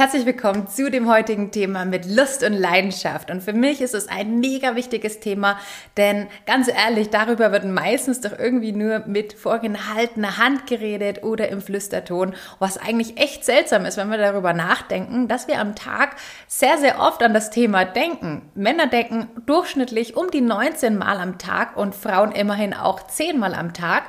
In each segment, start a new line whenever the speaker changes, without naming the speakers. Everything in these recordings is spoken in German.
Herzlich willkommen zu dem heutigen Thema mit Lust und Leidenschaft. Und für mich ist es ein mega wichtiges Thema, denn ganz ehrlich, darüber wird meistens doch irgendwie nur mit vorgehaltener Hand geredet oder im Flüsterton, was eigentlich echt seltsam ist, wenn wir darüber nachdenken, dass wir am Tag sehr, sehr oft an das Thema denken. Männer denken durchschnittlich um die 19 Mal am Tag und Frauen immerhin auch 10 Mal am Tag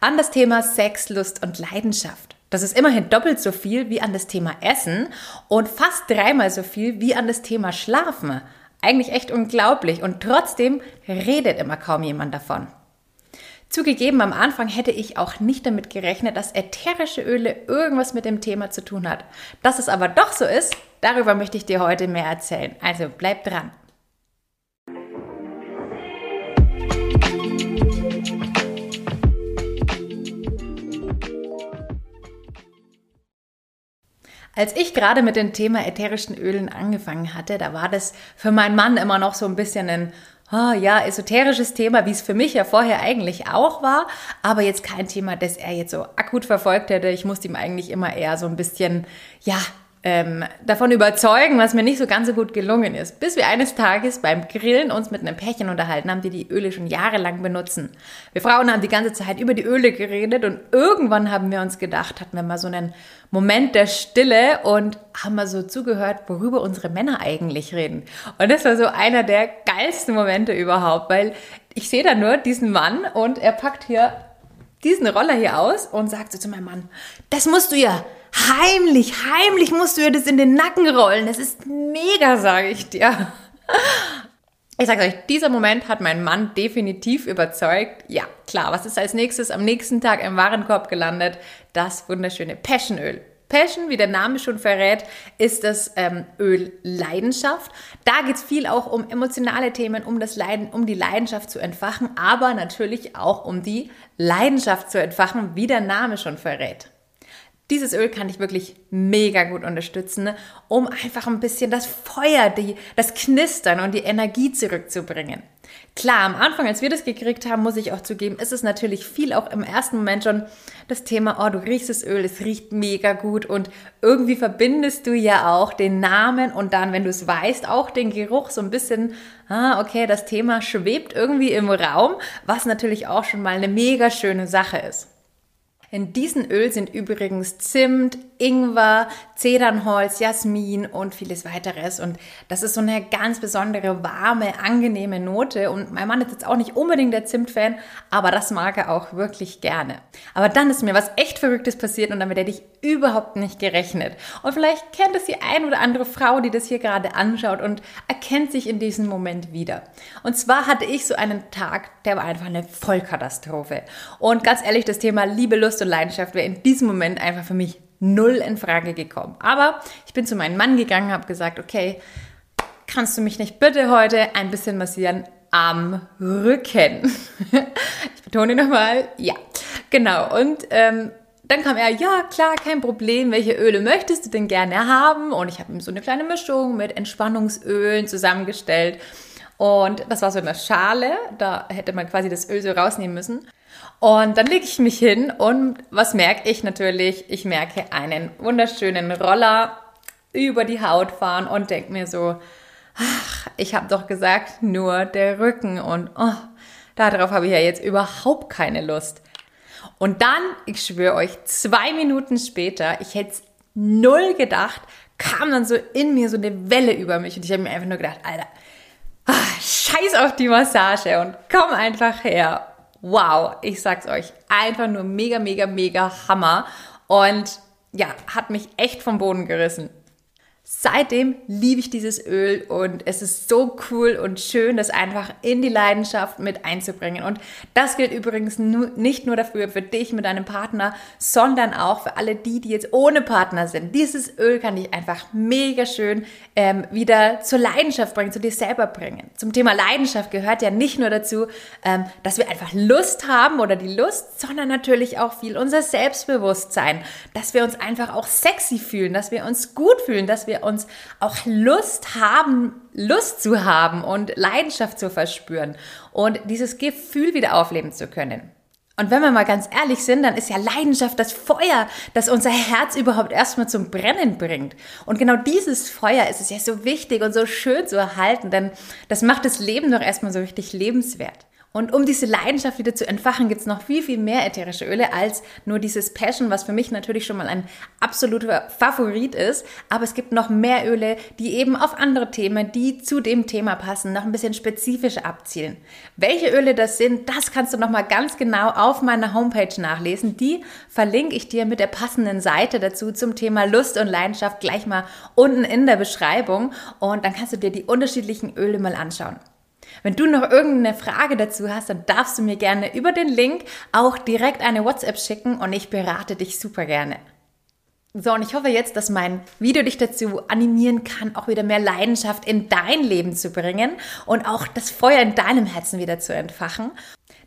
an das Thema Sex, Lust und Leidenschaft. Das ist immerhin doppelt so viel wie an das Thema Essen und fast dreimal so viel wie an das Thema Schlafen. Eigentlich echt unglaublich und trotzdem redet immer kaum jemand davon. Zugegeben, am Anfang hätte ich auch nicht damit gerechnet, dass ätherische Öle irgendwas mit dem Thema zu tun hat. Dass es aber doch so ist, darüber möchte ich dir heute mehr erzählen. Also bleib dran. Als ich gerade mit dem Thema ätherischen Ölen angefangen hatte, da war das für meinen Mann immer noch so ein bisschen ein oh, ja, esoterisches Thema, wie es für mich ja vorher eigentlich auch war, aber jetzt kein Thema, das er jetzt so akut verfolgt hätte. Ich musste ihm eigentlich immer eher so ein bisschen, ja, ähm, davon überzeugen, was mir nicht so ganz so gut gelungen ist. Bis wir eines Tages beim Grillen uns mit einem Pärchen unterhalten haben, die die Öle schon jahrelang benutzen. Wir Frauen haben die ganze Zeit über die Öle geredet und irgendwann haben wir uns gedacht, hatten wir mal so einen Moment der Stille und haben mal so zugehört, worüber unsere Männer eigentlich reden. Und das war so einer der geilsten Momente überhaupt, weil ich sehe da nur diesen Mann und er packt hier diesen Roller hier aus und sagt so zu meinem Mann, das musst du ja heimlich, heimlich musst du ihr das in den Nacken rollen. Das ist mega, sage ich dir. Ich sage euch, dieser Moment hat meinen Mann definitiv überzeugt. Ja, klar, was ist als nächstes am nächsten Tag im Warenkorb gelandet? Das wunderschöne Passionöl. Passion, wie der Name schon verrät, ist das ähm, Öl Leidenschaft. Da geht es viel auch um emotionale Themen, um das Leiden, um die Leidenschaft zu entfachen, aber natürlich auch um die Leidenschaft zu entfachen, wie der Name schon verrät. Dieses Öl kann dich wirklich mega gut unterstützen, um einfach ein bisschen das Feuer, die, das Knistern und die Energie zurückzubringen. Klar, am Anfang, als wir das gekriegt haben, muss ich auch zugeben, ist es natürlich viel auch im ersten Moment schon das Thema, oh, du riechst das Öl, es riecht mega gut und irgendwie verbindest du ja auch den Namen und dann, wenn du es weißt, auch den Geruch so ein bisschen, ah, okay, das Thema schwebt irgendwie im Raum, was natürlich auch schon mal eine mega schöne Sache ist. In diesem Öl sind übrigens Zimt, Ingwer, Zedernholz, Jasmin und vieles weiteres. Und das ist so eine ganz besondere, warme, angenehme Note. Und mein Mann ist jetzt auch nicht unbedingt der Zimt-Fan, aber das mag er auch wirklich gerne. Aber dann ist mir was echt Verrücktes passiert und damit hätte ich überhaupt nicht gerechnet. Und vielleicht kennt es die ein oder andere Frau, die das hier gerade anschaut und erkennt sich in diesem Moment wieder. Und zwar hatte ich so einen Tag, der war einfach eine Vollkatastrophe. Und ganz ehrlich, das Thema Liebe, Lust und Leidenschaft wäre in diesem Moment einfach für mich null in Frage gekommen. Aber ich bin zu meinem Mann gegangen, habe gesagt, okay, kannst du mich nicht bitte heute ein bisschen massieren am Rücken? ich betone nochmal, ja, genau. Und ähm, dann kam er, ja klar, kein Problem, welche Öle möchtest du denn gerne haben? Und ich habe ihm so eine kleine Mischung mit Entspannungsölen zusammengestellt. Und das war so eine Schale, da hätte man quasi das Öl so rausnehmen müssen. Und dann lege ich mich hin und was merke ich natürlich? Ich merke einen wunderschönen Roller über die Haut fahren und denke mir so, ach, ich habe doch gesagt, nur der Rücken und oh, darauf habe ich ja jetzt überhaupt keine Lust. Und dann, ich schwöre euch, zwei Minuten später, ich hätte es null gedacht, kam dann so in mir so eine Welle über mich und ich habe mir einfach nur gedacht, Alter, ach, scheiß auf die Massage und komm einfach her wow, ich sag's euch, einfach nur mega, mega, mega Hammer. Und ja, hat mich echt vom Boden gerissen. Seitdem liebe ich dieses Öl und es ist so cool und schön, das einfach in die Leidenschaft mit einzubringen. Und das gilt übrigens nicht nur dafür für dich mit deinem Partner, sondern auch für alle die, die jetzt ohne Partner sind. Dieses Öl kann dich einfach mega schön ähm, wieder zur Leidenschaft bringen, zu dir selber bringen. Zum Thema Leidenschaft gehört ja nicht nur dazu, ähm, dass wir einfach Lust haben oder die Lust, sondern natürlich auch viel unser Selbstbewusstsein, dass wir uns einfach auch sexy fühlen, dass wir uns gut fühlen, dass wir wir uns auch Lust haben, Lust zu haben und Leidenschaft zu verspüren und dieses Gefühl wieder aufleben zu können. Und wenn wir mal ganz ehrlich sind, dann ist ja Leidenschaft das Feuer, das unser Herz überhaupt erstmal zum Brennen bringt. Und genau dieses Feuer ist es ja so wichtig und so schön zu erhalten, denn das macht das Leben doch erstmal so richtig lebenswert. Und um diese Leidenschaft wieder zu entfachen, gibt es noch viel, viel mehr ätherische Öle als nur dieses Passion, was für mich natürlich schon mal ein absoluter Favorit ist. Aber es gibt noch mehr Öle, die eben auf andere Themen, die zu dem Thema passen, noch ein bisschen spezifischer abzielen. Welche Öle das sind, das kannst du noch mal ganz genau auf meiner Homepage nachlesen. Die verlinke ich dir mit der passenden Seite dazu zum Thema Lust und Leidenschaft gleich mal unten in der Beschreibung. Und dann kannst du dir die unterschiedlichen Öle mal anschauen. Wenn du noch irgendeine Frage dazu hast, dann darfst du mir gerne über den Link auch direkt eine WhatsApp schicken und ich berate dich super gerne. So, und ich hoffe jetzt, dass mein Video dich dazu animieren kann, auch wieder mehr Leidenschaft in dein Leben zu bringen und auch das Feuer in deinem Herzen wieder zu entfachen.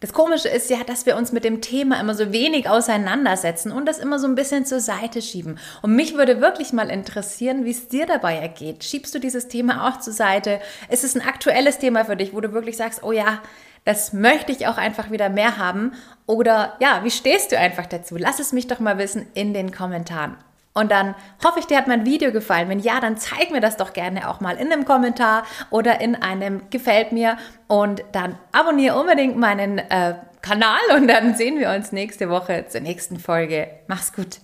Das Komische ist ja, dass wir uns mit dem Thema immer so wenig auseinandersetzen und das immer so ein bisschen zur Seite schieben. Und mich würde wirklich mal interessieren, wie es dir dabei ergeht. Schiebst du dieses Thema auch zur Seite? Ist es ein aktuelles Thema für dich, wo du wirklich sagst, oh ja, das möchte ich auch einfach wieder mehr haben? Oder ja, wie stehst du einfach dazu? Lass es mich doch mal wissen in den Kommentaren. Und dann hoffe ich, dir hat mein Video gefallen. Wenn ja, dann zeig mir das doch gerne auch mal in einem Kommentar oder in einem Gefällt mir. Und dann abonniere unbedingt meinen äh, Kanal und dann sehen wir uns nächste Woche zur nächsten Folge. Mach's gut.